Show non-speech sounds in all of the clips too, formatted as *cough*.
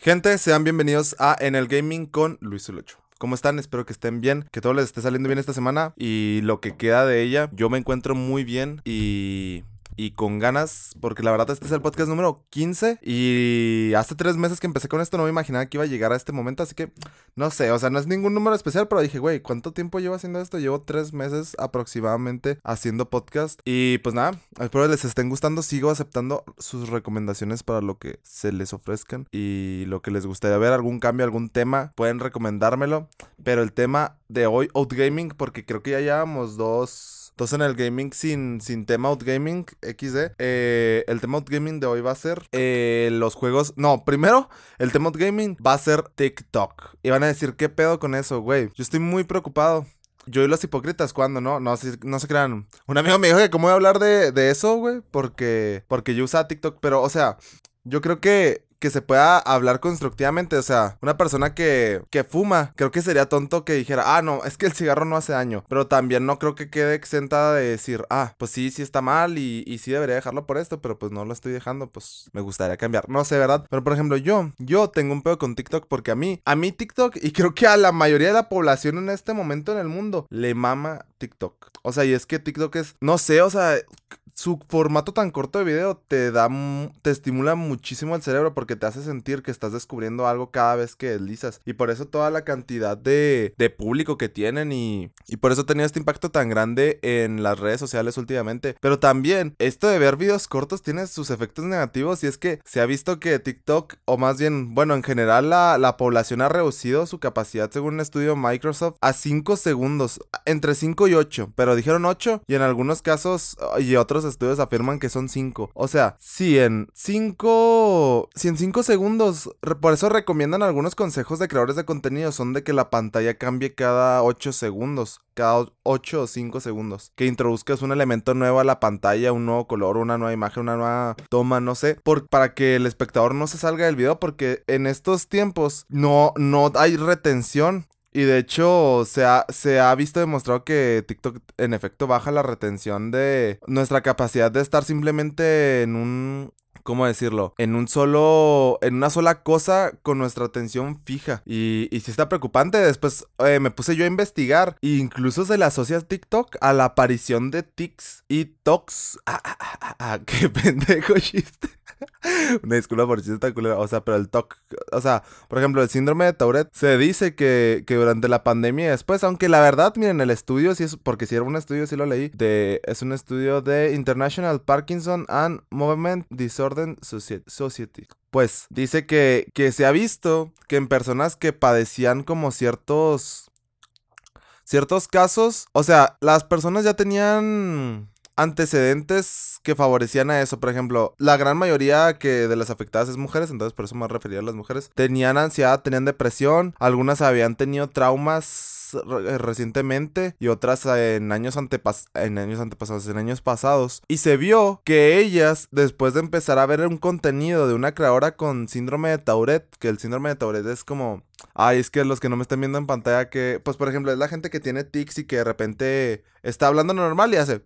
Gente, sean bienvenidos a En el Gaming con Luis Ulocho. ¿Cómo están? Espero que estén bien, que todo les esté saliendo bien esta semana y lo que queda de ella. Yo me encuentro muy bien y y con ganas, porque la verdad este es el podcast número 15 y hace tres meses que empecé con esto no me imaginaba que iba a llegar a este momento, así que no sé, o sea, no es ningún número especial, pero dije, güey, ¿cuánto tiempo llevo haciendo esto? Llevo tres meses aproximadamente haciendo podcast y pues nada, espero les estén gustando, sigo aceptando sus recomendaciones para lo que se les ofrezcan y lo que les gustaría ver, algún cambio, algún tema, pueden recomendármelo, pero el tema de hoy, Outgaming, porque creo que ya llevamos dos entonces en el gaming sin, sin tema outgaming XD, eh, el tema outgaming de hoy va a ser eh, los juegos... No, primero, el tema outgaming va a ser TikTok. Y van a decir, ¿qué pedo con eso, güey? Yo estoy muy preocupado. Yo y los hipócritas, ¿cuándo? No, no, no se crean. Un amigo me dijo que cómo voy a hablar de, de eso, güey, porque, porque yo usaba TikTok, pero, o sea, yo creo que que se pueda hablar constructivamente. O sea, una persona que, que fuma, creo que sería tonto que dijera, ah, no, es que el cigarro no hace daño. Pero también no creo que quede exenta de decir, ah, pues sí, sí está mal y, y sí debería dejarlo por esto, pero pues no lo estoy dejando, pues me gustaría cambiar. No sé, ¿verdad? Pero por ejemplo, yo, yo tengo un pedo con TikTok porque a mí, a mí TikTok, y creo que a la mayoría de la población en este momento en el mundo, le mama TikTok. O sea, y es que TikTok es, no sé, o sea, su formato tan corto de video te da, te estimula muchísimo el cerebro porque te hace sentir que estás descubriendo algo cada vez que deslizas. Y por eso toda la cantidad de, de público que tienen y, y por eso ha tenido este impacto tan grande en las redes sociales últimamente. Pero también, esto de ver videos cortos tiene sus efectos negativos y es que se ha visto que TikTok, o más bien, bueno, en general la, la población ha reducido su capacidad según un estudio Microsoft a 5 segundos, entre 5 y 8, pero dijeron 8 y en algunos casos y otros estudios afirman que son 5. O sea, si en 5 si en 5 segundos, por eso recomiendan algunos consejos de creadores de contenido son de que la pantalla cambie cada 8 segundos, cada 8 o 5 segundos, que introduzcas un elemento nuevo a la pantalla, un nuevo color, una nueva imagen, una nueva toma, no sé, para que el espectador no se salga del video porque en estos tiempos no no hay retención y de hecho, se ha, se ha visto demostrado que TikTok en efecto baja la retención de nuestra capacidad de estar simplemente en un ¿cómo decirlo? En un solo, en una sola cosa con nuestra atención fija. Y, y si está preocupante, después eh, me puse yo a investigar. E incluso se le asocia TikTok a la aparición de tics y tocs. Ah, ah, ah, ah, ah *laughs* qué pendejo chiste. *laughs* Una disculpa por chiste tan culero. O sea, pero el TOC, o sea, por ejemplo, el síndrome de Tourette se dice que, que durante la pandemia y después, aunque la verdad, miren, el estudio, si es, porque si era un estudio, sí lo leí, de, es un estudio de International Parkinson and Movement Disorder Society. Pues dice que, que se ha visto que en personas que padecían como ciertos ciertos casos, o sea, las personas ya tenían antecedentes que favorecían a eso. Por ejemplo, la gran mayoría que de las afectadas es mujeres, entonces por eso me refería a las mujeres. Tenían ansiedad, tenían depresión, algunas habían tenido traumas recientemente y otras en años, antepas en años antepasados, en años pasados. Y se vio que ellas, después de empezar a ver un contenido de una creadora con síndrome de Tourette, que el síndrome de Tourette es como Ay, es que los que no me están viendo en pantalla, que, pues por ejemplo, es la gente que tiene tics y que de repente está hablando normal y hace.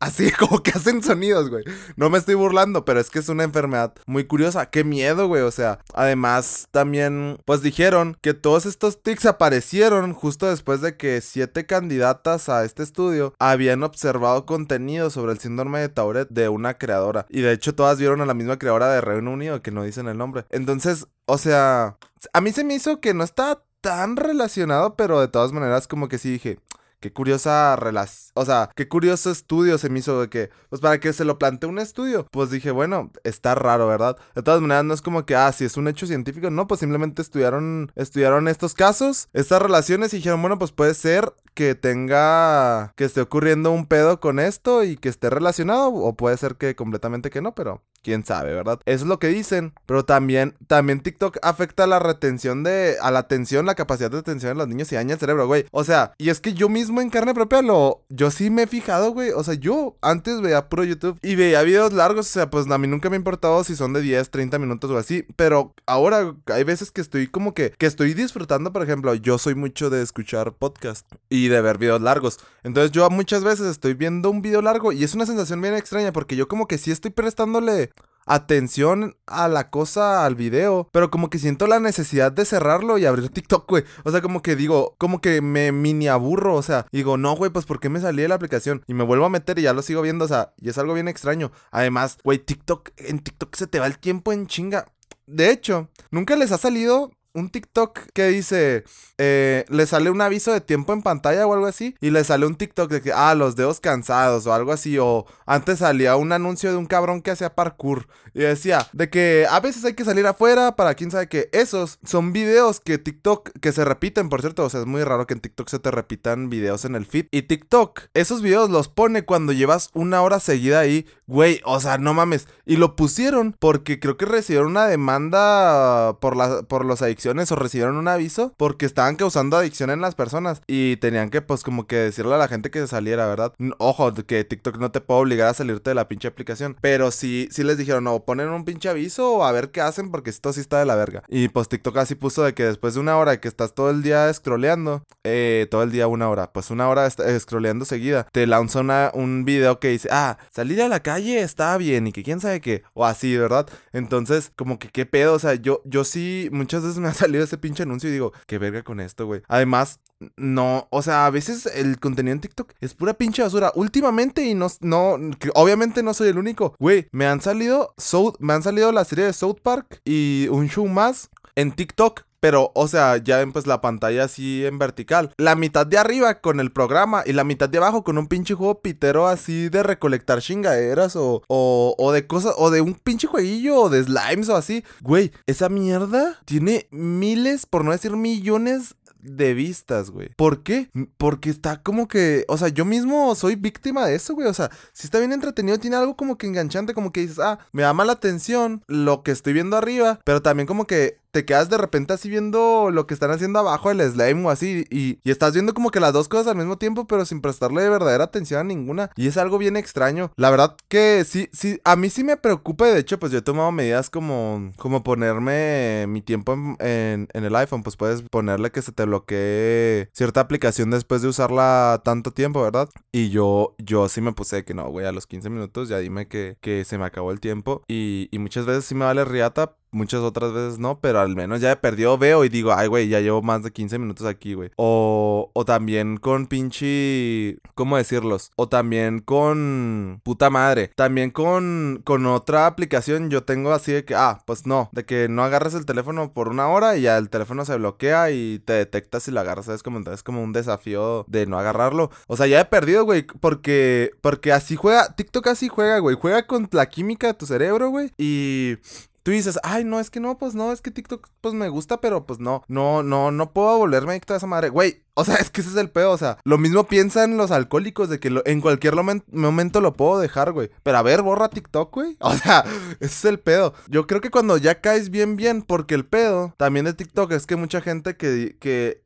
Así *laughs* como que hacen sonidos, güey. No me estoy burlando, pero es que es una enfermedad muy curiosa. Qué miedo, güey. O sea, además también, pues dijeron que todos estos tics aparecieron justo después de que siete candidatas a este estudio habían observado contenido sobre el síndrome de Tourette de una creadora. Y de hecho todas vieron a la misma creadora de Reino Unido, que no dicen el nombre. Entonces, o sea, a mí se me hizo que no está tan relacionado, pero de todas maneras como que sí dije, qué curiosa relación, o sea, qué curioso estudio se me hizo de que, pues para que se lo plantee un estudio, pues dije, bueno, está raro, ¿verdad? De todas maneras, no es como que, ah, si es un hecho científico, no, pues simplemente estudiaron, estudiaron estos casos, estas relaciones y dijeron, bueno, pues puede ser que tenga, que esté ocurriendo un pedo con esto y que esté relacionado, o puede ser que completamente que no, pero quién sabe, ¿verdad? Eso es lo que dicen, pero también, también TikTok afecta la retención de, a la atención, la capacidad de atención de los niños y daña el cerebro, güey. O sea, y es que yo mismo en carne propia lo, yo sí me he fijado, güey. O sea, yo antes veía puro YouTube y veía videos largos, o sea, pues a mí nunca me ha si son de 10, 30 minutos o así, pero ahora hay veces que estoy como que, que estoy disfrutando, por ejemplo, yo soy mucho de escuchar podcast y de ver videos largos. Entonces yo muchas veces estoy viendo un video largo y es una sensación bien extraña porque yo como que sí estoy prestándole atención a la cosa, al video, pero como que siento la necesidad de cerrarlo y abrir *laughs* TikTok, güey. O sea, como que digo, como que me mini aburro, o sea, digo, no, güey, pues ¿por qué me salí de la aplicación? Y me vuelvo a meter y ya lo sigo viendo, o sea, y es algo bien extraño. Además, güey, TikTok, en TikTok se te va el tiempo en chinga. De hecho, nunca les ha salido un TikTok que dice, eh, le sale un aviso de tiempo en pantalla o algo así, y le sale un TikTok de que, ah, los dedos cansados o algo así, o antes salía un anuncio de un cabrón que hacía parkour, y decía, de que a veces hay que salir afuera para quién sabe qué, esos son videos que TikTok, que se repiten, por cierto, o sea, es muy raro que en TikTok se te repitan videos en el feed, y TikTok, esos videos los pone cuando llevas una hora seguida ahí, güey, o sea, no mames, y lo pusieron porque creo que recibieron una demanda por, la, por los o recibieron un aviso porque estaban causando adicción en las personas y tenían que pues como que decirle a la gente que saliera, ¿verdad? Ojo, que TikTok no te puede obligar a salirte de la pinche aplicación, pero sí, sí les dijeron, no, ponen un pinche aviso o a ver qué hacen porque esto sí está de la verga. Y pues TikTok así puso de que después de una hora que estás todo el día scrolleando, eh, todo el día una hora, pues una hora eh, scrolleando seguida, te lanza una, un video que dice, ah, salir a la calle está bien y que quién sabe qué, o así, ¿verdad? Entonces, como que qué pedo, o sea, yo, yo sí muchas veces me ha salido ese pinche anuncio y digo, qué verga con esto, güey. Además, no, o sea, a veces el contenido en TikTok es pura pinche basura. Últimamente, y no, no, obviamente no soy el único. Güey, me han salido, me han salido la serie de South Park y un show más en TikTok pero, o sea, ya ven pues la pantalla así en vertical. La mitad de arriba con el programa y la mitad de abajo con un pinche juego pitero así de recolectar chingaderas o, o, o de cosas, o de un pinche jueguillo o de slimes o así. Güey, esa mierda tiene miles, por no decir millones de vistas, güey. ¿Por qué? Porque está como que, o sea, yo mismo soy víctima de eso, güey. O sea, si está bien entretenido, tiene algo como que enganchante, como que dices, ah, me llama la atención lo que estoy viendo arriba, pero también como que te quedas de repente así viendo lo que están haciendo abajo el slime o así y, y, estás viendo como que las dos cosas al mismo tiempo pero sin prestarle verdadera atención a ninguna. Y es algo bien extraño. La verdad que sí sí a mí sí me preocupa de hecho pues yo he tomado medidas como como ponerme mi tiempo en, en, el iPhone. Pues puedes ponerle que se te bloquee cierta aplicación después de usarla tanto tiempo verdad y yo yo sí me puse que no güey a los 15 minutos ya dime que, que se me acabó el tiempo. Y, y muchas veces sí me vale riata Muchas otras veces no, pero al menos ya he perdido, veo y digo, ay, güey, ya llevo más de 15 minutos aquí, güey. O, o también con pinche, ¿cómo decirlos? O también con puta madre. También con, con otra aplicación yo tengo así de que, ah, pues no, de que no agarres el teléfono por una hora y ya el teléfono se bloquea y te detecta si lo agarras, ¿sabes? Como entonces como un desafío de no agarrarlo. O sea, ya he perdido, güey, porque, porque así juega, TikTok así juega, güey. Juega con la química de tu cerebro, güey. Y tú dices, ay, no, es que no, pues no, es que TikTok, pues me gusta, pero pues no, no, no, no puedo volverme adicto a esa madre. Güey, o sea, *laughs* es que ese es el pedo, o sea, lo mismo piensan los alcohólicos de que en cualquier momento lo puedo dejar, güey. Pero a ver, borra TikTok, güey. *laughs* O sea, ese es el pedo. Yo creo que cuando ya caes bien, bien, porque el pedo también de TikTok es que mucha gente que, que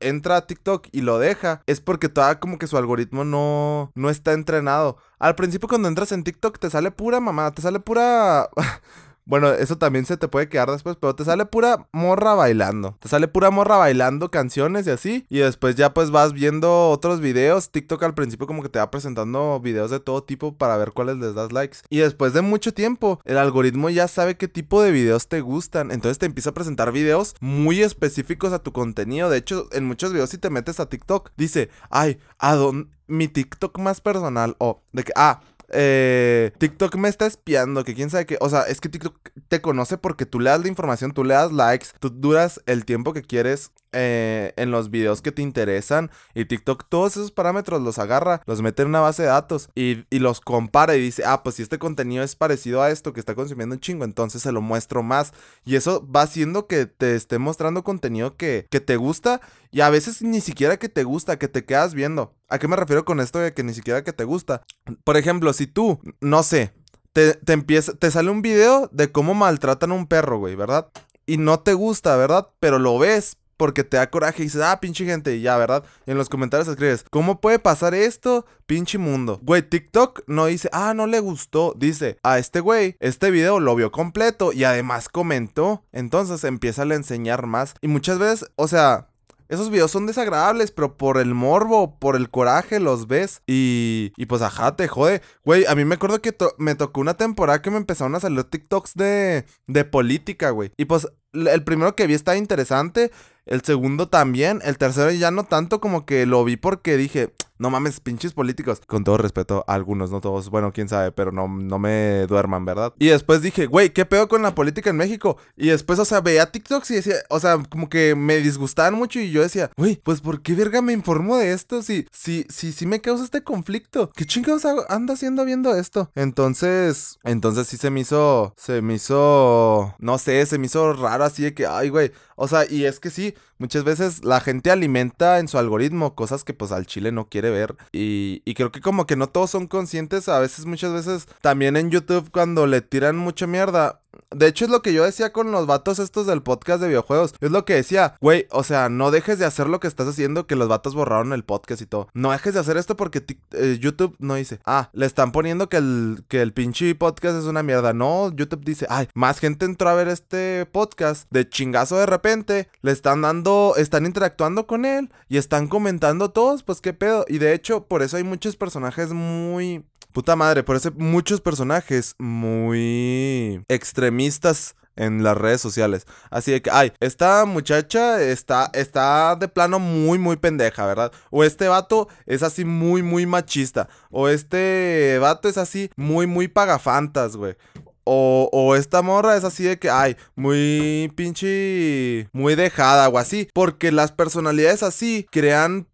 entra a TikTok y lo deja, es porque todavía como que su algoritmo no, no está entrenado. Al principio cuando entras en TikTok te sale pura mamá, te sale pura... *laughs* Bueno, eso también se te puede quedar después, pero te sale pura morra bailando. Te sale pura morra bailando canciones y así. Y después ya pues vas viendo otros videos. TikTok al principio como que te va presentando videos de todo tipo para ver cuáles les das likes. Y después de mucho tiempo, el algoritmo ya sabe qué tipo de videos te gustan. Entonces te empieza a presentar videos muy específicos a tu contenido. De hecho, en muchos videos si te metes a TikTok, dice, ay, ¿a dónde? Mi TikTok más personal. O de que, ah, eh, TikTok me está espiando, que quién sabe qué. O sea, es que TikTok te conoce porque tú le das la información, tú le das likes, tú duras el tiempo que quieres eh, en los videos que te interesan. Y TikTok todos esos parámetros los agarra, los mete en una base de datos y, los compara y dice, ah, pues si este contenido es parecido a esto que está consumiendo un chingo, entonces se lo muestro más. Y eso va haciendo que te esté mostrando contenido que, que te gusta y a veces ni siquiera que te gusta, que te quedas viendo. ¿A qué me refiero con esto de que ni siquiera que te gusta? Por ejemplo, si tú, no sé, te, te empieza, te sale un video de cómo maltratan a un perro, güey, ¿verdad? Y no te gusta, ¿verdad? Pero lo ves porque te da coraje y dices, ah, pinche gente, y ya, ¿verdad? En los comentarios escribes, ¿cómo puede pasar esto? Pinche mundo. Güey, TikTok no dice, ah, no le gustó. Dice, a este güey, este video lo vio completo y además comentó. Entonces empieza a enseñar más. Y muchas veces, o sea, esos videos son desagradables, pero por el morbo, por el coraje los ves y, y pues ajá, te jode. Güey, a mí me acuerdo que me tocó una temporada que me empezaron a salir TikToks de, de política, güey. Y pues el primero que vi estaba interesante, el segundo también, el tercero ya no tanto como que lo vi porque dije, no mames, pinches políticos. Con todo respeto algunos, no todos. Bueno, quién sabe, pero no, no me duerman, ¿verdad? Y después dije, güey, ¿qué pedo con la política en México? Y después, o sea, veía TikToks y decía, o sea, como que me disgustaban mucho y yo decía, güey, pues ¿por qué verga me informo de esto si, si, si, si me causa este conflicto? ¿Qué chingados anda haciendo viendo esto? Entonces, entonces sí se me hizo, se me hizo, no sé, se me hizo raro así de que, ay, güey, o sea, y es que sí, muchas veces la gente alimenta en su algoritmo cosas que pues al chile no quiere ver. Y, y, creo que como que no todos son conscientes. A veces, muchas veces, también en YouTube cuando le tiran mucha mierda. De hecho, es lo que yo decía con los vatos estos del podcast de videojuegos. Es lo que decía, güey, o sea, no dejes de hacer lo que estás haciendo, que los vatos borraron el podcast y todo. No dejes de hacer esto porque eh, YouTube no dice, ah, le están poniendo que el, que el pinche podcast es una mierda. No, YouTube dice, ay, más gente entró a ver este podcast de chingazo de repente, le están dando, están interactuando con él y están comentando todos, pues qué pedo. Y de hecho, por eso hay muchos personajes muy Puta madre, por eso muchos personajes muy extremistas en las redes sociales. Así de que, ay, esta muchacha está, está de plano muy, muy pendeja, ¿verdad? O este vato es así muy, muy machista. O este vato es así muy, muy pagafantas, güey. O, o, esta morra es así de que, ay, muy pinche, muy dejada o así. Porque las personalidades así crean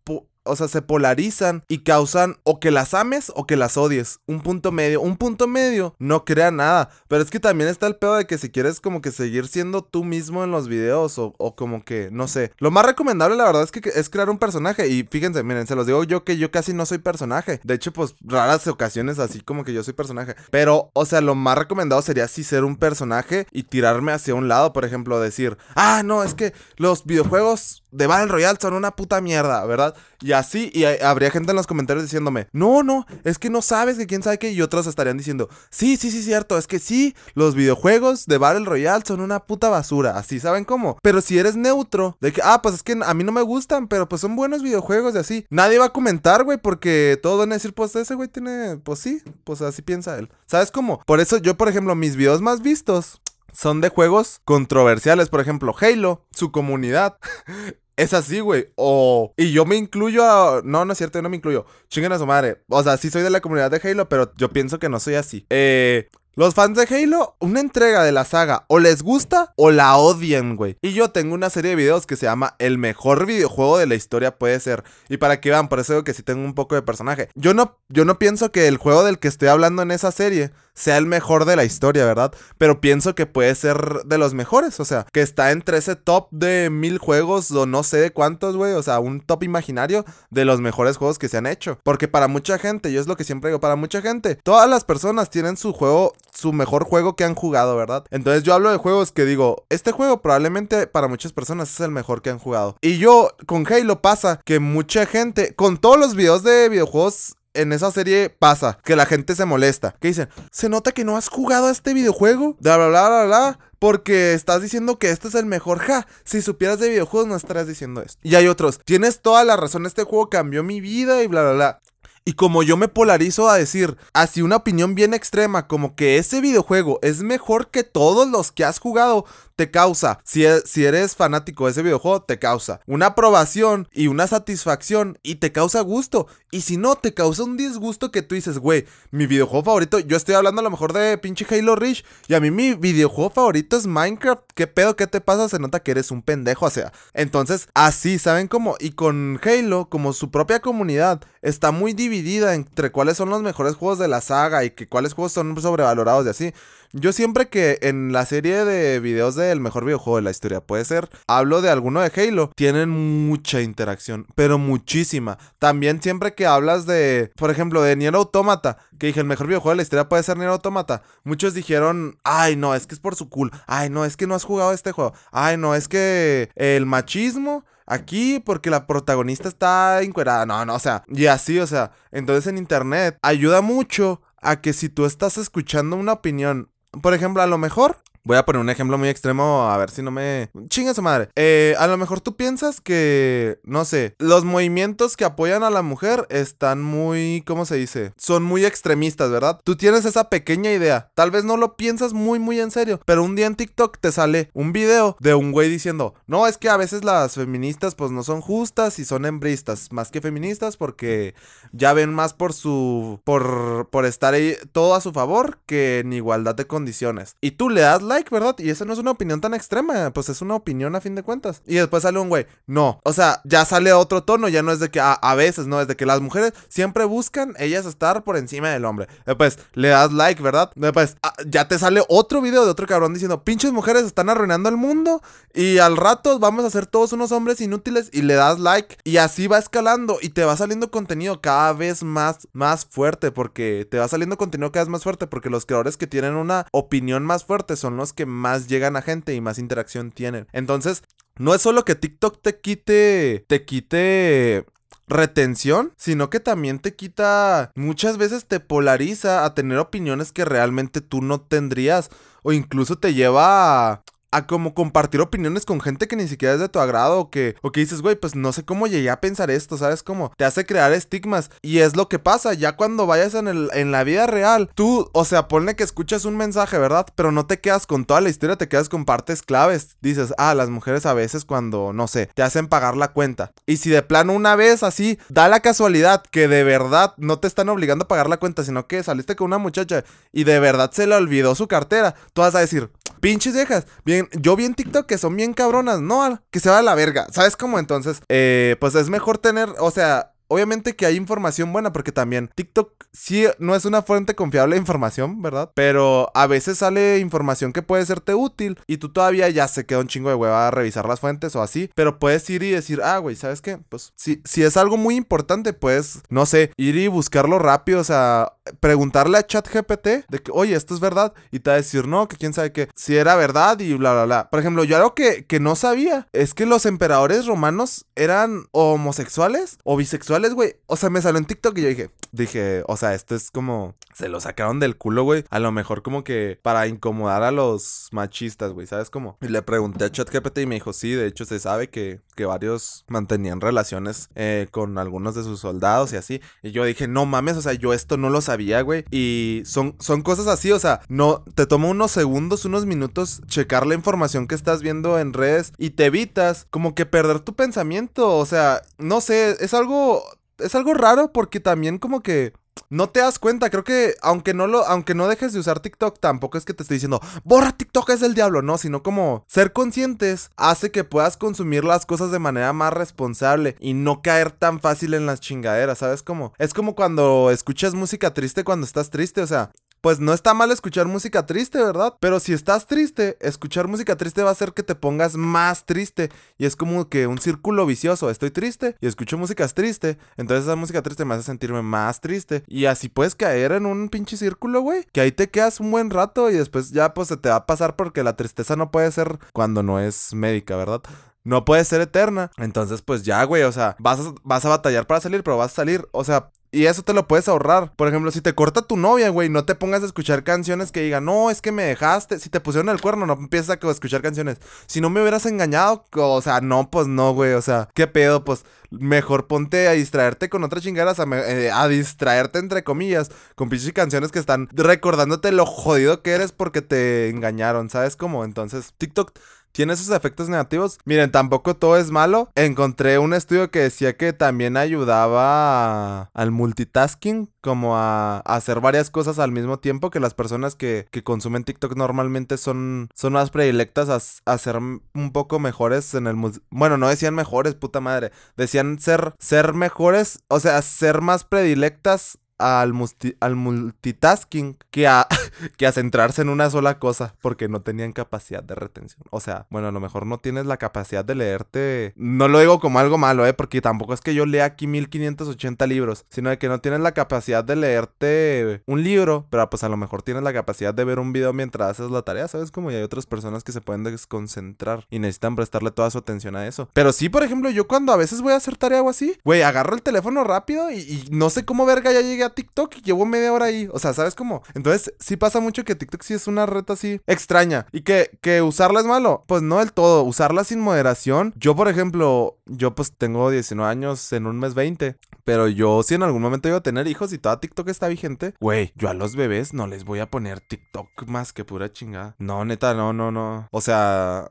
o sea, se polarizan y causan o que las ames o que las odies. Un punto medio. Un punto medio no crea nada. Pero es que también está el pedo de que si quieres como que seguir siendo tú mismo en los videos o, como que, no sé. Lo más recomendable la verdad es que es crear un personaje. Y fíjense, miren, se los digo yo que yo casi no soy personaje. De hecho, pues raras ocasiones así como que yo soy personaje. Pero, o sea, lo más recomendado sería sí ser un personaje y tirarme hacia un lado. Por ejemplo, decir, ah, no, es que los videojuegos de Battle Royale son una puta mierda, ¿verdad? Y así, y habría gente en los comentarios diciéndome, no, no, es que no sabes que quién sabe qué, y otros estarían diciendo, sí, sí, sí, cierto, es que sí, los videojuegos de Battle Royale son una puta basura, así, ¿saben cómo? Pero si eres neutro, de que, ah, pues es que a mí no me gustan, pero pues son buenos videojuegos y así, nadie va a comentar, güey, porque todos van a decir, pues ese güey tiene, pues sí, pues así piensa él. ¿Sabes cómo? Por eso yo, por ejemplo, mis videos más vistos son de juegos controversiales. Por ejemplo, Halo, su comunidad *laughs* es así, güey. O. Y yo me incluyo a. No, no es cierto, yo no me incluyo. Chinguen a su madre. O sea, sí soy de la comunidad de Halo, pero yo pienso que no soy así. Eh. Los fans de Halo, una entrega de la saga, o les gusta o la odian, güey. Y yo tengo una serie de videos que se llama El mejor videojuego de la historia puede ser. Y para que vean, por eso digo que sí tengo un poco de personaje. Yo no, yo no pienso que el juego del que estoy hablando en esa serie sea el mejor de la historia, ¿verdad? Pero pienso que puede ser de los mejores, o sea, que está entre ese top de mil juegos o no sé de cuántos, güey, o sea, un top imaginario de los mejores juegos que se han hecho. Porque para mucha gente, yo es lo que siempre digo, para mucha gente, todas las personas tienen su juego, su mejor juego que han jugado, ¿verdad? Entonces yo hablo de juegos que digo, este juego probablemente para muchas personas es el mejor que han jugado. Y yo, con Halo pasa que mucha gente, con todos los videos de videojuegos en esa serie pasa que la gente se molesta. Que dicen, se nota que no has jugado a este videojuego. Bla, bla, bla, bla. Porque estás diciendo que este es el mejor. Ja, si supieras de videojuegos no estarías diciendo esto. Y hay otros, tienes toda la razón, este juego cambió mi vida y bla, bla, bla. Y como yo me polarizo a decir, así una opinión bien extrema, como que ese videojuego es mejor que todos los que has jugado, te causa, si, e, si eres fanático de ese videojuego, te causa una aprobación y una satisfacción y te causa gusto. Y si no, te causa un disgusto que tú dices, güey, mi videojuego favorito, yo estoy hablando a lo mejor de pinche Halo Reach y a mí mi videojuego favorito es Minecraft. ¿Qué pedo? ¿Qué te pasa? Se nota que eres un pendejo, o sea. Entonces, así, ¿saben cómo? Y con Halo, como su propia comunidad, está muy dividida entre cuáles son los mejores juegos de la saga y que cuáles juegos son sobrevalorados y así. Yo siempre que en la serie de videos del mejor videojuego de la historia, puede ser, hablo de alguno de Halo, tienen mucha interacción, pero muchísima. También siempre que hablas de, por ejemplo, de Nier Automata, que dije el mejor videojuego de la historia puede ser Nier Automata, muchos dijeron, ay no, es que es por su cool, ay no, es que no has jugado este juego, ay no, es que el machismo aquí porque la protagonista está encuerada. No, no, o sea, y así, o sea, entonces en internet ayuda mucho a que si tú estás escuchando una opinión por ejemplo, a lo mejor Voy a poner un ejemplo muy extremo, a ver si no me... Chinga su madre. Eh, a lo mejor tú piensas que, no sé, los movimientos que apoyan a la mujer están muy, ¿cómo se dice? Son muy extremistas, ¿verdad? Tú tienes esa pequeña idea. Tal vez no lo piensas muy, muy en serio, pero un día en TikTok te sale un video de un güey diciendo, no, es que a veces las feministas pues no son justas y son hembristas, más que feministas porque ya ven más por su, por, por estar ahí todo a su favor que en igualdad de condiciones. Y tú le das like, ¿verdad? Y esa no es una opinión tan extrema, pues es una opinión a fin de cuentas. Y después sale un güey, no, o sea, ya sale otro tono, ya no es de que a, veces, no, es de que las mujeres siempre buscan ellas estar por encima del hombre. Después le das like, ¿verdad? Después ah, ya te sale otro video de otro cabrón diciendo, pinches mujeres están arruinando el mundo y al rato vamos a ser todos unos hombres inútiles y le das like y así va escalando y te va saliendo contenido cada vez más, más fuerte porque te va saliendo contenido cada vez más fuerte porque los creadores que tienen una opinión más fuerte son los que más llegan a gente y más interacción tienen. Entonces, no es solo que TikTok te quite, te quite retención, sino que también te quita, muchas veces te polariza a tener opiniones que realmente tú no tendrías o incluso te lleva a, a como compartir opiniones con gente que ni siquiera es de tu agrado o que, o que dices, güey, pues no sé cómo llegué a pensar esto, ¿sabes cómo? Te hace crear estigmas y es lo que pasa, ya cuando vayas en, el, en la vida real, tú, o sea, ponle que escuchas un mensaje, ¿verdad? Pero no te quedas con toda la historia, te quedas con partes claves. Dices, ah, las mujeres a veces cuando, no sé, te hacen pagar la cuenta. Y si de plano una vez así, da la casualidad que de verdad no te están obligando a pagar la cuenta, sino que saliste con una muchacha y de verdad se le olvidó su cartera, tú vas a decir, pinches viejas. Bien, yo vi en TikTok que son bien cabronas, no, que se va a la verga. ¿Sabes cómo? Entonces, eh, pues es mejor tener, o sea, Obviamente que hay información buena porque también TikTok sí no es una fuente confiable de información, ¿verdad? Pero a veces sale información que puede serte útil y tú todavía ya se queda un chingo de hueva a revisar las fuentes o así, pero puedes ir y decir, ah, güey, ¿sabes qué? Pues si, si es algo muy importante, puedes, no sé, ir y buscarlo rápido, o sea, preguntarle a ChatGPT de que, oye, esto es verdad y te va a decir, no, que quién sabe qué, si era verdad y bla, bla, bla. Por ejemplo, yo algo que, que no sabía es que los emperadores romanos eran homosexuales o bisexuales güey. O sea, me salió en TikTok y yo dije, dije, o sea, esto es como, se lo sacaron del culo, güey. A lo mejor como que para incomodar a los machistas, güey, ¿sabes cómo? Y le pregunté a ChatGPT y me dijo, sí, de hecho se sabe que, que varios mantenían relaciones eh, con algunos de sus soldados y así. Y yo dije, no mames, o sea, yo esto no lo sabía, güey. Y son, son cosas así, o sea, no, te toma unos segundos, unos minutos checar la información que estás viendo en redes y te evitas como que perder tu pensamiento, o sea, no sé, es algo es algo raro porque también como que no te das cuenta, creo que aunque no lo aunque no dejes de usar TikTok, tampoco es que te estoy diciendo, "Borra TikTok es el diablo", no, sino como ser conscientes hace que puedas consumir las cosas de manera más responsable y no caer tan fácil en las chingaderas, ¿sabes cómo? Es como cuando escuchas música triste cuando estás triste, o sea, pues no está mal escuchar música triste, ¿verdad? Pero si estás triste, escuchar música triste va a hacer que te pongas más triste. Y es como que un círculo vicioso. Estoy triste y escucho música triste. Entonces esa música triste me hace sentirme más triste. Y así puedes caer en un pinche círculo, güey. Que ahí te quedas un buen rato y después ya pues se te va a pasar porque la tristeza no puede ser cuando no es médica, ¿verdad? no puede ser eterna. Entonces, pues ya, güey, o sea, vas vas a batallar para salir, pero vas a salir. O sea, y eso te lo puedes ahorrar. Por ejemplo, si te corta tu novia, güey, no te pongas a escuchar canciones que digan, no, es que me dejaste. Si te pusieron el cuerno, no empiezas a escuchar canciones. Si no me hubieras engañado, o sea, no, pues no, güey. O sea, ¿qué pedo? Pues mejor ponte a distraerte con otras chingadas, a, eh, a distraerte entre comillas, con pinches canciones que están recordándote lo jodido que eres porque te engañaron, ¿sabes cómo? Entonces, TikTok tiene sus efectos negativos. Miren, tampoco todo es malo. Encontré un estudio que decía que también ayudaba al multitasking, como a, hacer varias cosas al mismo tiempo, que las personas que, consumen TikTok normalmente son, son más predilectas a, ser un poco mejores en el... Bueno, no decían mejores, puta madre. Decían ser, ser mejores, o sea, ser más predilectas al, al multitasking que a, *laughs* que a centrarse en una sola cosa porque no tenían capacidad de retención. O sea, bueno, a lo mejor no tienes la capacidad de leerte. No lo digo como algo malo, ¿eh? Porque tampoco es que yo lea aquí 1580 libros, sino de que no tienes la capacidad de leerte un libro, pero pues a lo mejor tienes la capacidad de ver un video mientras haces la tarea, ¿sabes? Como y hay otras personas que se pueden desconcentrar y necesitan prestarle toda su atención a eso. Pero sí, por ejemplo, yo cuando a veces voy a hacer tarea o así, güey, agarro el teléfono rápido y, y no sé cómo verga ya llegué a TikTok y llevo media hora ahí. O sea, ¿sabes cómo? Entonces, sí pasa mucho que TikTok sí es una red así extraña. Y que, que usarla es malo. Pues no del todo. Usarla sin moderación. Yo, por ejemplo, yo pues tengo 19 años, en un mes 20. Pero yo, si en algún momento iba a tener hijos y toda TikTok está vigente, güey, yo a los bebés no les voy a poner TikTok más que pura chingada. No, neta, no, no, no. O sea,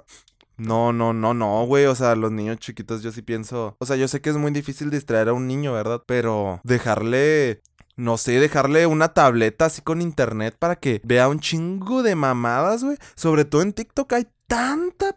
no, no, no, no, güey. O sea, los niños chiquitos yo sí pienso. O sea, yo sé que es muy difícil distraer a un niño, ¿verdad? Pero dejarle. No sé, dejarle una tableta así con internet para que vea un chingo de mamadas, güey. Sobre todo en TikTok hay tanta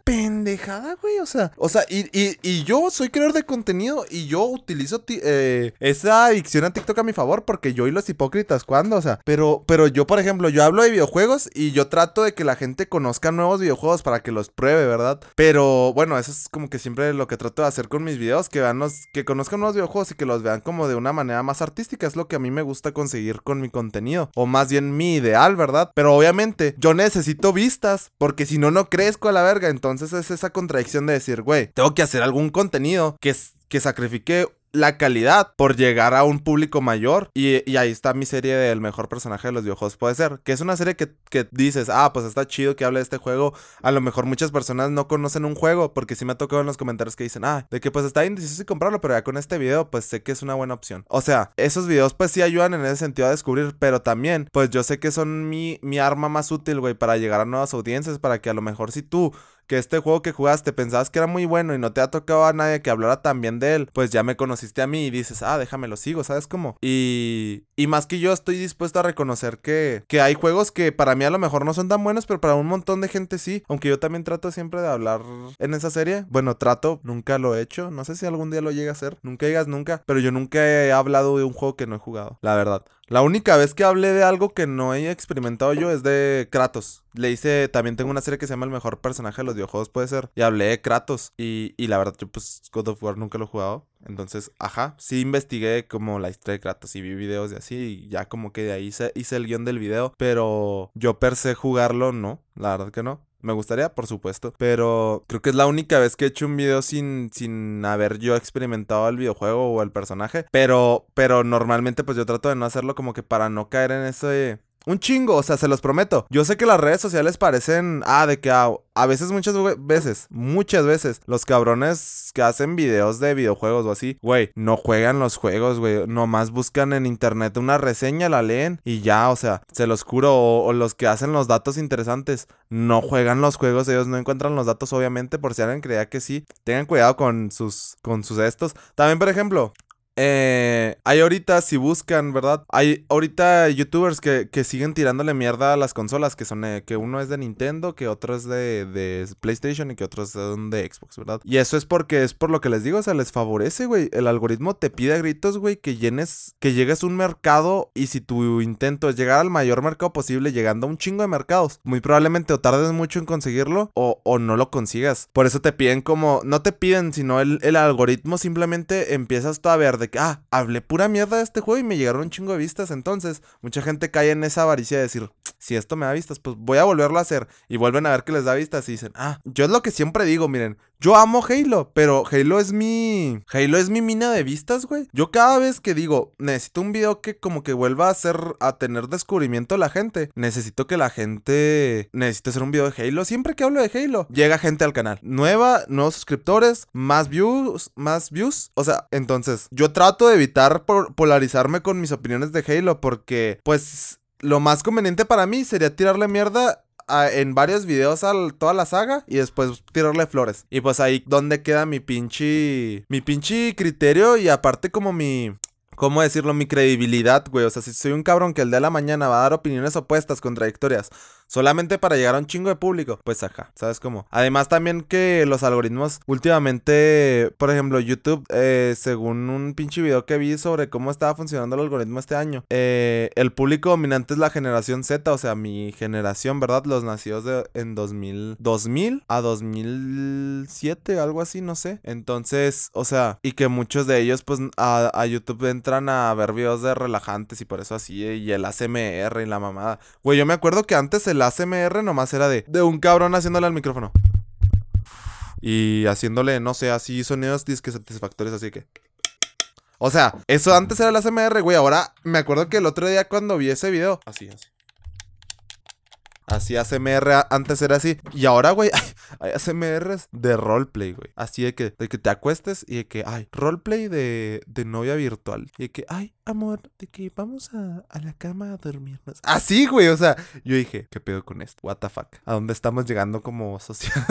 pendejada, güey. O sea, o sea, y, y, y yo soy creador de contenido y yo utilizo eh, esa adicción a TikTok a mi favor porque yo y los hipócritas, ¿cuándo? O sea, pero, pero yo, por ejemplo, yo hablo de videojuegos y yo trato de que la gente conozca nuevos videojuegos para que los pruebe, ¿verdad? Pero bueno, eso es como que siempre lo que trato de hacer con mis videos, que vean los, que conozcan nuevos videojuegos y que los vean como de una manera más artística. Es lo que a mí me gusta conseguir con mi contenido. O más bien mi ideal, ¿verdad? Pero obviamente yo necesito vistas porque si no, no crezco a la verga. Entonces es esa contradicción de decir, güey, tengo que hacer algún contenido que, que sacrifique la calidad por llegar a un público mayor. Y, ahí está mi serie del mejor personaje de los videojuegos. Puede ser que es una serie que, que, dices, ah, pues está chido que hable de este juego. A lo mejor muchas personas no conocen un juego, porque sí me ha tocado en los comentarios que dicen, ah, de que pues está indeciso y comprarlo, pero ya con este video, pues sé que es una buena opción. O sea, esos videos pues sí ayudan en ese sentido a descubrir, pero también, pues yo sé que son mi, mi arma más útil, güey, para llegar a nuevas audiencias, para que a lo mejor si tú que este juego que jugaste pensabas que era muy bueno y no te ha tocado a nadie que hablara tan bien de él, pues ya me conociste a mí y dices, ah, déjame lo sigo, ¿sabes cómo? Y, y más que yo estoy dispuesto a reconocer que, que hay juegos que para mí a lo mejor no son tan buenos, pero para un montón de gente sí, aunque yo también trato siempre de hablar en esa serie. Bueno, trato, nunca lo he hecho, no sé si algún día lo llegue a hacer, nunca digas nunca, pero yo nunca he hablado de un juego que no he jugado, la verdad. La única vez que hablé de algo que no he experimentado yo es de Kratos. Le hice, también tengo una serie que se llama El mejor personaje de los videojuegos, puede ser. Y hablé de Kratos. Y, y la verdad, yo pues God of War nunca lo he jugado. Entonces, ajá, sí investigué como la historia de Kratos y vi videos de así. Y ya como que de ahí hice, hice el guion del video. Pero yo per jugarlo, no. La verdad que no. Me gustaría, por supuesto. Pero creo que es la única vez que he hecho un video sin, sin haber yo experimentado el videojuego o el personaje. Pero, pero normalmente pues yo trato de no hacerlo como que para no caer en ese un chingo, o sea, se los prometo. Yo sé que las redes sociales parecen, ah, de que a, veces, muchas veces, muchas veces, los cabrones que hacen videos de videojuegos o así, güey, no juegan los juegos, güey, nomás buscan en internet una reseña, la leen y ya, o sea, se los juro, o, los que hacen los datos interesantes, no juegan los juegos, ellos no encuentran los datos, obviamente, por si alguien creía que sí, tengan cuidado con sus, con sus estos. También, por ejemplo, eh, hay ahorita, si buscan, ¿verdad? Hay ahorita youtubers que, que siguen tirándole mierda a las consolas, que son, eh, que uno es de Nintendo, que otro es de, de PlayStation y que otro es de Xbox, ¿verdad? Y eso es porque es por lo que les digo, o sea, les favorece, güey. El algoritmo te pide a gritos, güey, que llenes, que llegues a un mercado y si tu intento es llegar al mayor mercado posible, llegando a un chingo de mercados, muy probablemente o tardes mucho en conseguirlo o, o no lo consigas. Por eso te piden como, no te piden, sino el, el algoritmo simplemente empiezas tú a ver de ah, hablé pura mierda de este juego y me llegaron un chingo de vistas. Entonces, mucha gente cae en esa avaricia de decir, si esto me da vistas, pues voy a volverlo a hacer. Y vuelven a ver que les da vistas y dicen, ah, yo es lo que siempre digo, miren, yo amo Halo, pero Halo es mi. Halo es mi mina de vistas, güey. Yo cada vez que digo, necesito un video que como que vuelva a hacer. a tener descubrimiento la gente. Necesito que la gente. Necesito hacer un video de Halo. Siempre que hablo de Halo, llega gente al canal. Nueva, nuevos suscriptores, más views, más views. O sea, entonces, yo trato de evitar polarizarme con mis opiniones de Halo. Porque, pues. Lo más conveniente para mí sería tirarle mierda en varios videos a toda la saga y después tirarle flores. Y pues ahí donde queda mi pinche mi pinche criterio y aparte como mi ¿cómo decirlo? Mi credibilidad, güey. O sea, si soy un cabrón que el de la mañana va a dar opiniones opuestas, contradictorias, solamente para llegar a un chingo de público, pues ajá, ¿sabes cómo? Además también que los algoritmos últimamente, por ejemplo, YouTube, eh, según un pinche video que vi sobre cómo estaba funcionando el algoritmo este año, eh, el público dominante es la generación Z, o sea, mi generación, ¿verdad? Los nacidos de, en 2000, 2000 a 2007, algo así, no sé. Entonces, o sea, y que muchos de ellos, pues, a, a YouTube entran a ver videos de relajantes y por eso así, y el ASMR y la mamada. Güey, yo me acuerdo que antes el el ASMR nomás era de, de un cabrón haciéndole al micrófono. Y haciéndole, no sé, así sonidos disque satisfactorios, así que. O sea, eso antes era la ASMR, güey. Ahora me acuerdo que el otro día cuando vi ese video. Así, así. Así ASMR antes era así. Y ahora, güey, *laughs* hay ASMRs de roleplay, güey. Así de que, de que te acuestes y de que, ay, roleplay de, de novia virtual. Y de que, ay, amor, de que vamos a, a la cama a dormirnos. Así, güey, o sea, yo dije, ¿qué pedo con esto? What the fuck? ¿A dónde estamos llegando como *laughs* sociedad?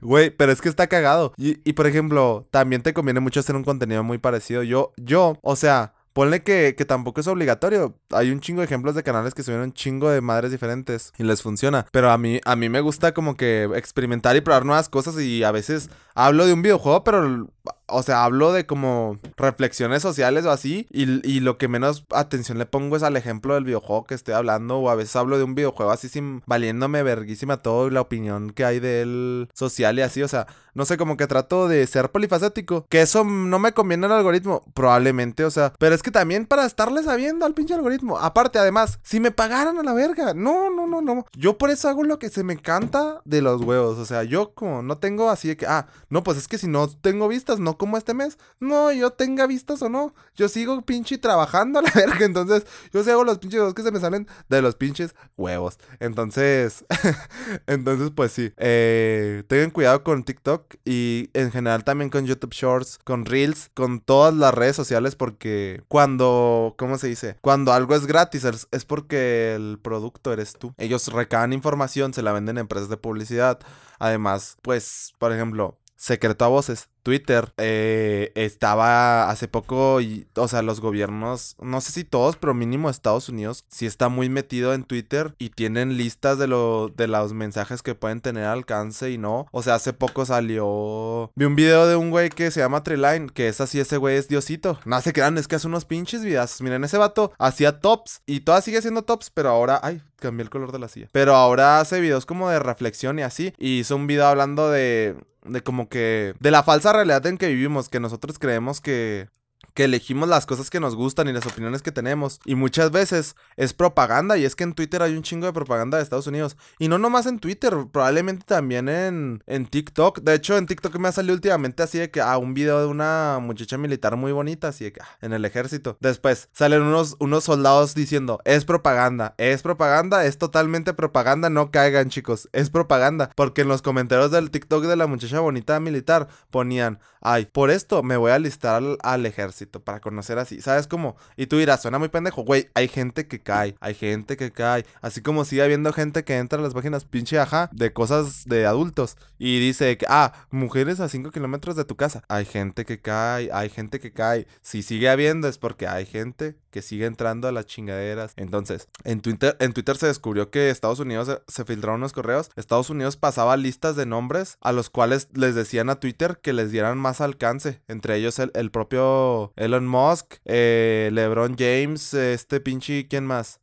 Güey, pero es que está cagado. Y, y, por ejemplo, también te conviene mucho hacer un contenido muy parecido. Yo, yo, o sea... Ponle que, que, tampoco es obligatorio. Hay un chingo de ejemplos de canales que subieron un chingo de madres diferentes y les funciona. Pero a mí, a mí me gusta como que experimentar y probar nuevas cosas y a veces hablo de un videojuego, pero o sea, hablo de como reflexiones sociales o así. Y, y, lo que menos atención le pongo es al ejemplo del videojuego que estoy hablando. O a veces hablo de un videojuego así sin valiéndome verguísima todo y la opinión que hay de él social y así. O sea, no sé, como que trato de ser polifacético. Que eso no me conviene al algoritmo. Probablemente, o sea. Pero es que también para estarle sabiendo al pinche algoritmo. Aparte, además, si me pagaran a la verga. No, no, no, no. Yo por eso hago lo que se me encanta de los huevos. O sea, yo como no tengo así de que, ah, no, pues es que si no tengo vistas, no como este mes. No, yo tenga vistas o no. Yo sigo pinche trabajando a *laughs* la verga. Entonces, yo sí hago los pinches huevos que se me salen de los pinches huevos. Entonces, *laughs* entonces, pues sí. Eh, tengan cuidado con TikTok y en general también con YouTube Shorts, con Reels, con todas las redes sociales porque cuando, ¿cómo se dice? Cuando algo es gratis es, porque el producto eres tú. Ellos recaban información, se la venden a empresas de publicidad. Además, pues, por ejemplo, secreto a voces. Twitter eh, estaba hace poco, y, o sea, los gobiernos, no sé si todos, pero mínimo Estados Unidos, sí está muy metido en Twitter y tienen listas de, lo, de los mensajes que pueden tener alcance y no. O sea, hace poco salió, vi un video de un güey que se llama Treeline, que es así, ese güey es Diosito. No se crean, es que hace unos pinches videos. Miren, ese vato hacía tops y todavía sigue haciendo tops, pero ahora, ay, cambié el color de la silla. Pero ahora hace videos como de reflexión y así. Y hizo un video hablando de de como que de la falsa realidad en que vivimos, que nosotros creemos que que elegimos las cosas que nos gustan y las opiniones que tenemos. Y muchas veces es propaganda. Y es que en Twitter hay un chingo de propaganda de Estados Unidos. Y no nomás en Twitter, probablemente también en, en TikTok. De hecho, en TikTok me ha salido últimamente así de que, ah, un video de una muchacha militar muy bonita, así de que, ah, en el ejército. Después salen unos, unos soldados diciendo, es propaganda, es propaganda, es totalmente propaganda, no caigan chicos, es propaganda. Porque en los comentarios del TikTok de la muchacha bonita militar ponían, ay, por esto me voy a listar al, al ejército para conocer así. ¿Sabes cómo? Y tú dirás, suena muy pendejo. Güey, hay gente que cae, hay gente que cae. Así como sigue habiendo gente que entra a las páginas pinche ajá de cosas de adultos y dice que, ah, mujeres a 5 kilómetros de tu casa. Hay gente que cae, hay gente que cae. Si sigue habiendo es porque hay gente que sigue entrando a las chingaderas. Entonces, en Twitter, en Twitter se descubrió que Estados Unidos se, filtraron unos correos. Estados Unidos pasaba listas de nombres a los cuales les decían a Twitter que les dieran más alcance. Entre ellos el, el propio Elon Musk, eh, LeBron James, este pinche, ¿quién más?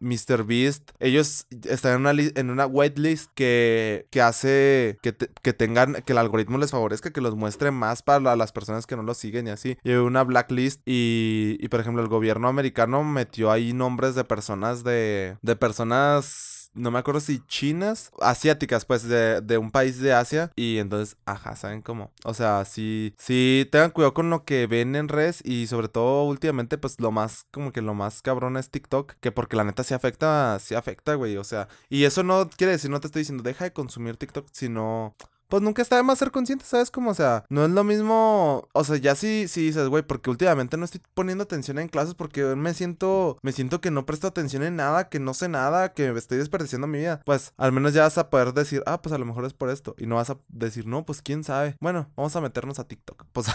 Mr. Beast, ellos están en una, en whitelist que, que hace que, que, tengan, que el algoritmo les favorezca, que los muestre más para las personas que no los siguen y así. Y una blacklist y, y por ejemplo el gobierno americano metió ahí nombres de personas de, de personas no me acuerdo si chinas, asiáticas, pues, de, de, un país de Asia. Y entonces, ajá, ¿saben cómo? O sea, sí, sí, tengan cuidado con lo que ven en redes y sobre todo últimamente, pues, lo más, como que lo más cabrón es TikTok, que porque la neta sí afecta, sí afecta, güey, o sea, y eso no quiere decir, no te estoy diciendo, deja de consumir TikTok, sino pues nunca está de más ser consciente, ¿sabes? Como, o sea, no es lo mismo, o sea, ya sí, sí dices, güey, porque últimamente no estoy poniendo atención en clases porque me siento, me siento que no presto atención en nada, que no sé nada, que estoy desperdiciando mi vida. Pues al menos ya vas a poder decir, ah, pues a lo mejor es por esto. Y no vas a decir, no, pues quién sabe. Bueno, vamos a meternos a TikTok. *laughs* Pues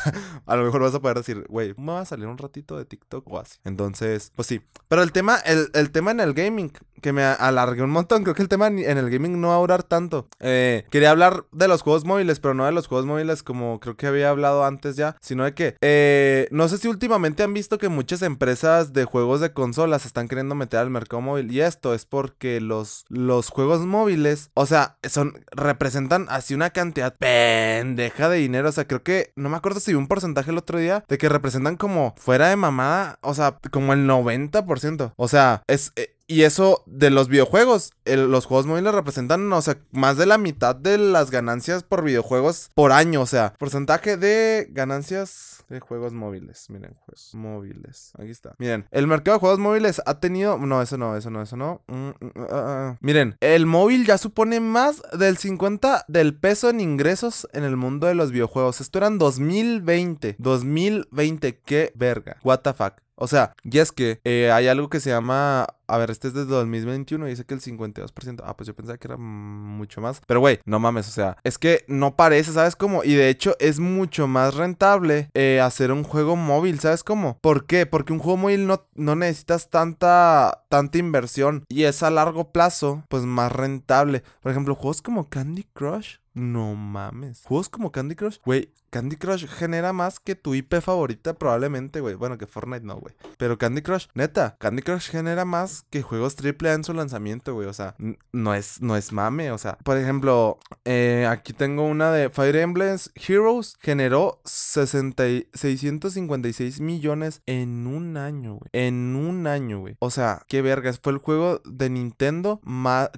a lo mejor vas a poder decir, güey, me va a salir un ratito de TikTok o así. Entonces, pues sí. Pero el tema, el, el tema en el gaming, que me alargué un montón, creo que el tema en el gaming no va a durar tanto. Eh, quería hablar de los juegos móviles, pero no de los juegos móviles como creo que había hablado antes ya, sino de que eh, no sé si últimamente han visto que muchas empresas de juegos de consolas están queriendo meter al mercado móvil y esto es porque los, los juegos móviles, o sea, son representan así una cantidad pendeja de dinero, o sea, creo que no me acuerdo si vi un porcentaje el otro día de que representan como fuera de mamada, o sea, como el 90%, o sea, es eh, y eso de los videojuegos, los juegos móviles representan, o sea, más de la mitad de las ganancias por videojuegos por año, o sea, porcentaje de ganancias de juegos móviles. Miren, juegos móviles. Aquí está. Miren, el mercado de juegos móviles ha tenido, no, eso no, eso no, eso no. Mm, mm, ah, ah, ah. Miren, el móvil ya supone más del 50 del peso en ingresos en el mundo de los videojuegos. Esto era en 2020. 2020, qué verga. What the fuck. O sea, y es que eh, hay algo que se llama. A ver, este es de 2021 y dice que el 52%. Ah, pues yo pensaba que era mucho más. Pero güey, no mames, o sea, es que no parece, ¿sabes cómo? Y de hecho es mucho más rentable eh, hacer un juego móvil, ¿sabes cómo? ¿Por qué? Porque un juego móvil no, no necesitas tanta, tanta inversión y es a largo plazo, pues más rentable. Por ejemplo, juegos como Candy Crush. No mames. Juegos como Candy Crush, güey, Candy Crush genera más que tu IP favorita probablemente, güey. Bueno, que Fortnite no, güey. Pero Candy Crush, neta, Candy Crush genera más que juegos AAA en su lanzamiento, güey. O sea, no es, no es mame. O sea, por ejemplo, eh, aquí tengo una de Fire Emblem Heroes. Generó 60, 656 millones en un año, güey. En un año, güey. O sea, qué vergas. Fue el juego de Nintendo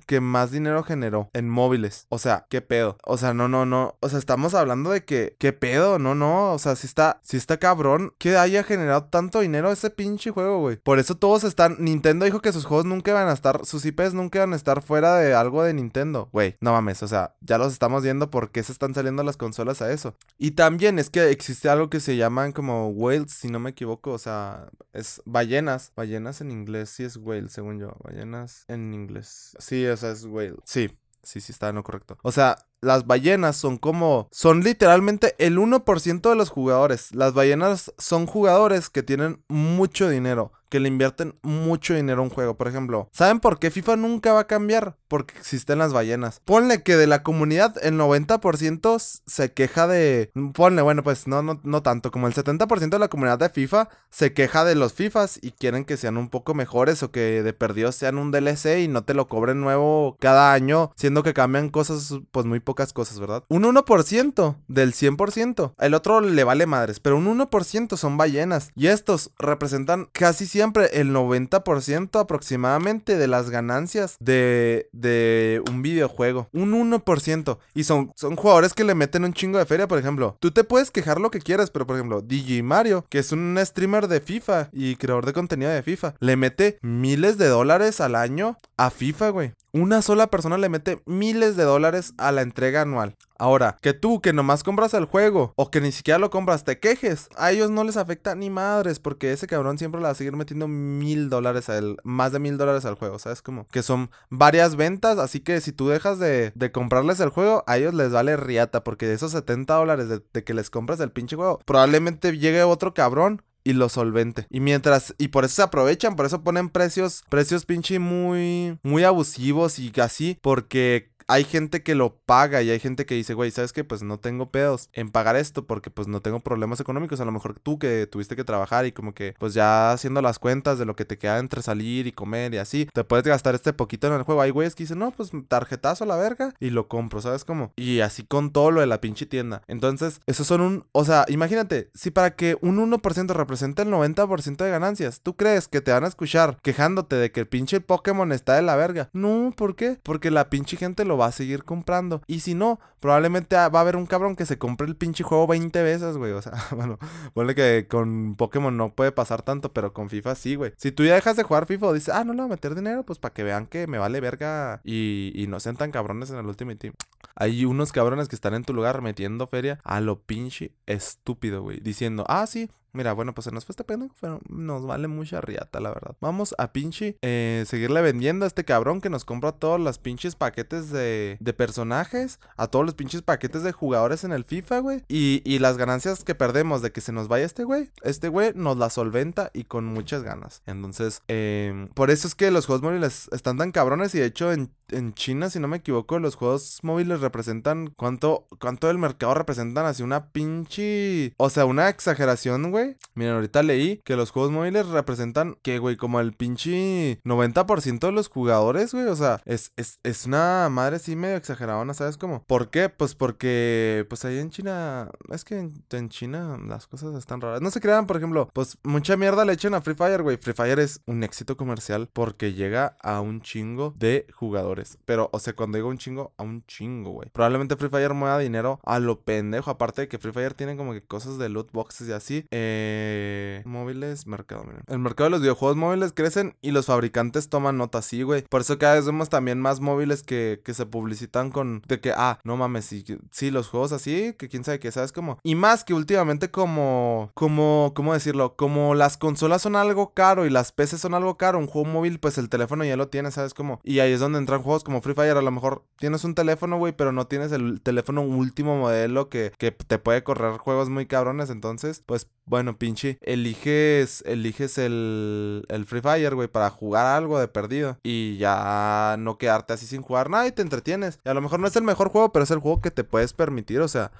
que más dinero generó en móviles. O sea, qué pedo. O sea, no, no, no. O sea, estamos hablando de que, qué pedo, no, no. O sea, si está, si está cabrón que haya generado tanto dinero ese pinche juego, güey. Por eso todos están. Nintendo dijo que sus juegos nunca van a estar, sus IPs nunca van a estar fuera de algo de Nintendo. Güey, no mames, o sea, ya los estamos viendo por qué se están saliendo las consolas a eso. Y también es que existe algo que se llaman como whales, si no me equivoco, o sea, es ballenas. Ballenas en inglés sí es whale, según yo. Ballenas en inglés. Sí, o es whale. Sí, sí, sí está en lo correcto. O sea, las ballenas son como, son literalmente el 1% de los jugadores. Las ballenas son jugadores que tienen mucho dinero, que le invierten mucho dinero a un juego. Por ejemplo, ¿saben por qué FIFA nunca va a cambiar? Porque existen las ballenas. Ponle que de la comunidad el 90% se queja de... Ponle, bueno, pues no, no, no tanto, como el 70% de la comunidad de FIFA se queja de los FIFAs y quieren que sean un poco mejores o que de perdido sean un DLC y no te lo cobren nuevo cada año, siendo que cambian cosas pues muy pocas cosas, ¿verdad? Un 1% del 100%. El otro le vale madres, pero un 1% son ballenas. Y estos representan casi el 90% aproximadamente de las ganancias de, de un videojuego. Un 1%. Y son, son jugadores que le meten un chingo de feria, por ejemplo. Tú te puedes quejar lo que quieras, pero por ejemplo, DJ Mario, que es un streamer de FIFA y creador de contenido de FIFA, le mete miles de dólares al año a FIFA, güey. Una sola persona le mete miles de dólares a la entrega anual. Ahora, que tú que nomás compras el juego o que ni siquiera lo compras, te quejes. A ellos no les afecta ni madres porque ese cabrón siempre le va a seguir metiendo mil dólares a él, más de mil dólares al juego, ¿sabes? Como que son varias ventas, así que si tú dejas de, comprarles el juego, a ellos les vale riata porque de esos 70 dólares de, de que les compras el pinche juego, probablemente llegue otro cabrón y lo solvente. Y mientras, y por eso se aprovechan, por eso ponen precios, precios pinche muy, muy abusivos y así, porque hay gente que lo paga y hay gente que dice, güey, ¿sabes qué? Pues no tengo pedos en pagar esto porque pues no tengo problemas económicos. A lo mejor tú que tuviste que trabajar y como que pues ya haciendo las cuentas de lo que te queda entre salir y comer y así, te puedes gastar este poquito en el juego. Hay güeyes que dicen, no, pues tarjetazo a la verga y lo compro, ¿sabes cómo? Y así con todo lo de la pinche tienda. Entonces, esos son un, o sea, imagínate, si para que un 1% represente el 90% de ganancias, ¿tú crees que te van a escuchar quejándote de que el pinche Pokémon está de la verga? No, ¿por qué? Porque la pinche gente lo va a seguir comprando. Y si no, probablemente va a haber un cabrón que se compre el pinche juego 20 veces, güey. O sea, *laughs* bueno, ponle que con Pokémon no puede pasar tanto, pero con FIFA sí, güey. Si tú ya dejas de jugar FIFA o dices, ah, no le voy a meter dinero, pues para que vean que me vale verga y, y no sean tan cabrones en el Ultimate Team. Hay unos cabrones que están en tu lugar metiendo feria a lo pinche estúpido, güey. Diciendo, ah, sí, Mira, bueno, pues se nos fue este pendejo, pero nos vale mucha riata, la verdad. Vamos a pinche eh, seguirle vendiendo a este cabrón que nos compra todos los pinches paquetes de, de personajes, a todos los pinches paquetes de jugadores en el FIFA, güey. Y, y, las ganancias que perdemos de que se nos vaya este güey, este güey nos la solventa y con muchas ganas. Entonces, eh, por eso es que los juegos están tan cabrones y de hecho en en China, si no me equivoco, los juegos móviles representan. ¿Cuánto, cuánto del mercado representan? Así una pinche. O sea, una exageración, güey. Miren, ahorita leí que los juegos móviles representan. Que, güey, como el pinche 90% de los jugadores, güey. O sea, es, es, es una madre sí medio exageradona, ¿sabes cómo? ¿Por qué? Pues porque. Pues ahí en China. Es que en, China las cosas están raras. No se crean, por ejemplo, pues mucha mierda le echan a Free Fire, güey. Free Fire es un éxito comercial porque llega a un chingo de jugadores. Pero, o sea, cuando digo un chingo, a un chingo, güey. Probablemente Free Fire mueva dinero a lo pendejo. Aparte de que Free Fire tiene como que cosas de loot boxes y así. Eh, móviles, mercado, miren. El mercado de los videojuegos móviles crecen y los fabricantes toman nota así, güey. Por eso cada vez vemos también más móviles que, que se publicitan con. De que, ah, no mames, sí, sí, los juegos así, que quién sabe qué, ¿sabes cómo? Y más que últimamente, como. Como, ¿cómo decirlo? Como las consolas son algo caro y las PCs son algo caro. Un juego móvil, pues el teléfono ya lo tiene, ¿sabes cómo? Y ahí es donde entran juegos como Free Fire. A lo mejor tienes un teléfono, güey, pero no tienes el teléfono último modelo que, que te puede correr juegos muy cabrones. Entonces, pues bueno, pinche, eliges, eliges el, el Free Fire, güey, para jugar algo de perdido. Y ya no quedarte así sin jugar nada y te entretienes. Y a lo mejor no es el mejor juego, pero es el juego que te puedes permitir, o sea,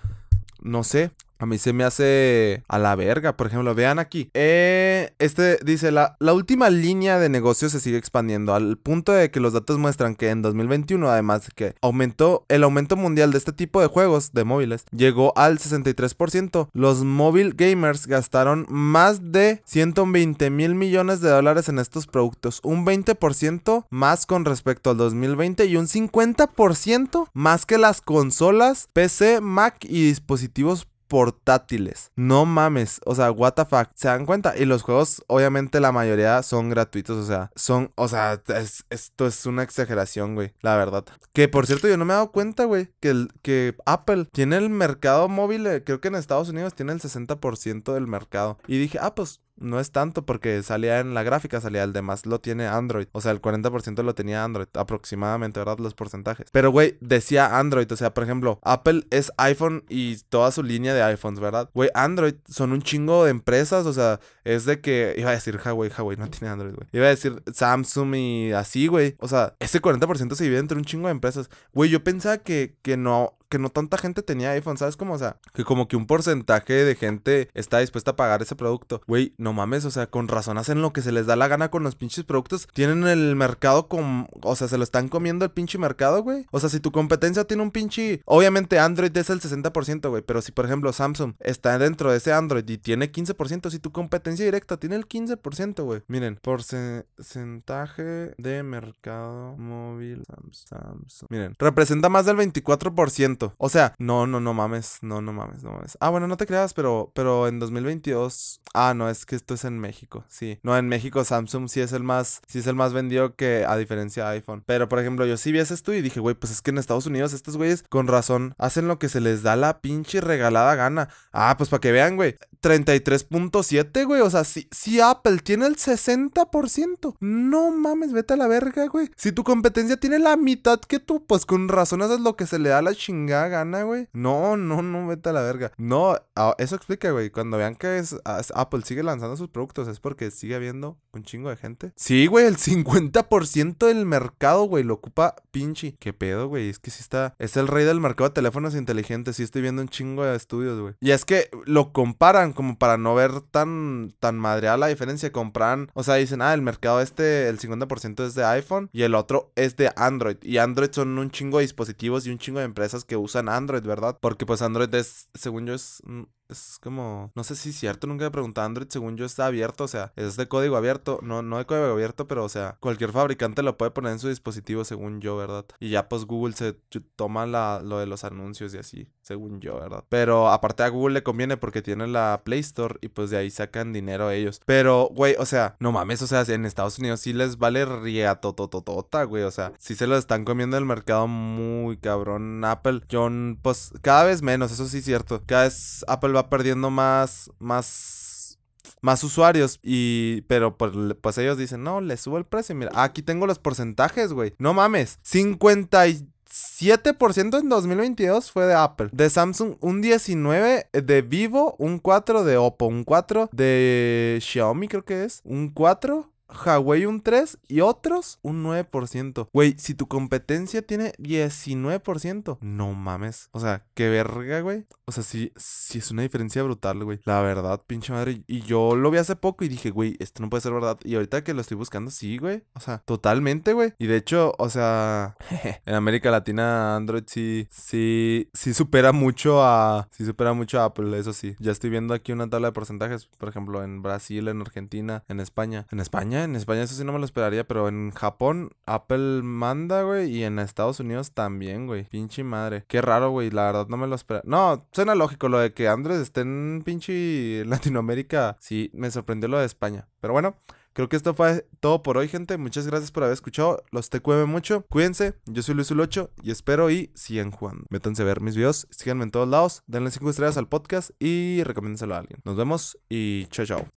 no sé. A mí se me hace a la verga, por ejemplo, vean aquí. Eh, este dice, la, la última línea de negocio se sigue expandiendo al punto de que los datos muestran que en 2021, además de que aumentó el aumento mundial de este tipo de juegos de móviles, llegó al 63%. Los mobile gamers gastaron más de 120 mil millones de dólares en estos productos, un 20% más con respecto al 2020 y un 50% más que las consolas, PC, Mac y dispositivos portátiles. No mames, o sea, what the fuck, ¿se dan cuenta? Y los juegos, obviamente la mayoría son gratuitos, o sea, son, o sea, esto es una exageración, güey, la verdad. Que por cierto, yo no me he dado cuenta, güey, que, que Apple tiene el mercado móvil, eh, creo que en Estados Unidos tiene el 60% del mercado. Y dije, ah, pues no es tanto porque salía en la gráfica, salía el demás lo tiene Android. O sea, el 40% lo tenía Android, aproximadamente, ¿verdad? Los porcentajes. Pero, güey, decía Android. O sea, por ejemplo, Apple es iPhone y toda su línea de iPhones, ¿verdad? Güey, Android son un chingo de empresas. O sea, es de que. Iba a decir Huawei, Huawei no tiene Android, güey. Iba a decir Samsung y así, güey. O sea, ese 40% se divide entre un chingo de empresas. Güey, yo pensaba que, que no que no tanta gente tenía iPhone, ¿sabes cómo? O sea, que como que un porcentaje de gente está dispuesta a pagar ese producto. Güey, no mames, o sea, con razón hacen lo que se les da la gana con los pinches productos. Tienen el mercado con, o sea, se lo están comiendo el pinche mercado, güey. O sea, si tu competencia tiene un pinche, obviamente Android es el 60%, güey, pero si por ejemplo Samsung está dentro de ese Android y tiene 15%, si tu competencia directa tiene el 15%, güey. Miren, porcentaje de mercado móvil Samsung. Miren, representa más del 24%. O sea, no, no, no mames, no, no mames, no mames. Ah, bueno, no te creas, pero, pero en 2022, ah, no, es que esto es en México, sí. No, en México Samsung sí es el más, sí es el más vendido que a diferencia de iPhone. Pero, por ejemplo, yo sí vi esto y dije, güey, pues es que en Estados Unidos estos güeyes, con razón, hacen lo que se les da la pinche regalada gana. Ah, pues para que vean, güey, 33.7, güey, o sea, si, si Apple tiene el 60%, no mames, vete a la verga, güey. Si tu competencia tiene la mitad que tú, pues con razón haces lo que se le da la chingada gana, güey. No, no, no, vete a la verga. No, eso explica, güey. Cuando vean que es, Apple sigue lanzando sus productos, es porque sigue habiendo un chingo de gente. Sí, güey, el 50% del mercado, güey, lo ocupa pinche. ¿Qué pedo, güey? Es que sí está. Es el rey del mercado de teléfonos inteligentes. Sí estoy viendo un chingo de estudios, güey. Y es que lo comparan como para no ver tan, tan madreada la diferencia. Compran, o sea, dicen, ah, el mercado este, el 50% es de iPhone y el otro es de Android. Y Android son un chingo de dispositivos y un chingo de empresas que usan Android, ¿verdad? Porque pues Android es, según yo, es mm, es como, no sé si es cierto, nunca he preguntado Android, según yo está abierto, o sea, es de código abierto, no, no de código abierto, pero o sea, cualquier fabricante lo puede poner en su dispositivo, según yo, ¿verdad? Y ya pues Google se toma la, lo de los anuncios y así, según yo, ¿verdad? Pero aparte a Google le conviene porque tiene la Play Store y pues de ahí sacan dinero ellos. Pero, güey, o sea, no mames, o sea, en Estados Unidos sí les vale riatototota, güey, o sea, sí se lo están comiendo el mercado muy cabrón. Apple, John, pues cada vez menos, eso sí es cierto. Cada vez Apple va perdiendo más, más, más usuarios. Y, pero pues, pues ellos dicen, no, le subo el precio. Mira, aquí tengo los porcentajes, güey. No mames, 57% en 2022 fue de Apple. De Samsung, un 19 de Vivo, un 4 de Oppo, un 4 de Xiaomi creo que es, un 4 Huawei un 3 y otros un 9%. Güey, si tu competencia tiene 19%, no mames. O sea, qué verga, güey. O sea, sí, sí es una diferencia brutal, güey. La verdad, pinche madre. Y yo lo vi hace poco y dije, güey, esto no puede ser verdad. Y ahorita que lo estoy buscando, sí, güey. O sea, totalmente, güey. Y de hecho, o sea, *laughs* en América Latina, Android sí, sí, sí supera mucho a, sí supera mucho a Apple, eso sí. Ya estoy viendo aquí una tabla de porcentajes, por ejemplo, en Brasil, en Argentina, en España. En España, en España eso sí no me lo esperaría, pero en Japón, Apple manda, güey, y en Estados Unidos también, güey. Pinche madre. Qué raro, güey, la verdad no me lo esperaba. No, suena lógico lo de que Android esté en pinche *laughs* Latinoamérica. Sí, me sorprendió lo de España. Pero bueno. Creo que esto fue todo por hoy, gente. Muchas gracias por haber escuchado. Los te cueve mucho. Cuídense. Yo soy Luis Ulocho y espero y sigan jugando. Métanse a ver mis videos. Síganme en todos lados. Denle 5 estrellas al podcast y recomiéndenselo a alguien. Nos vemos y chao, chao.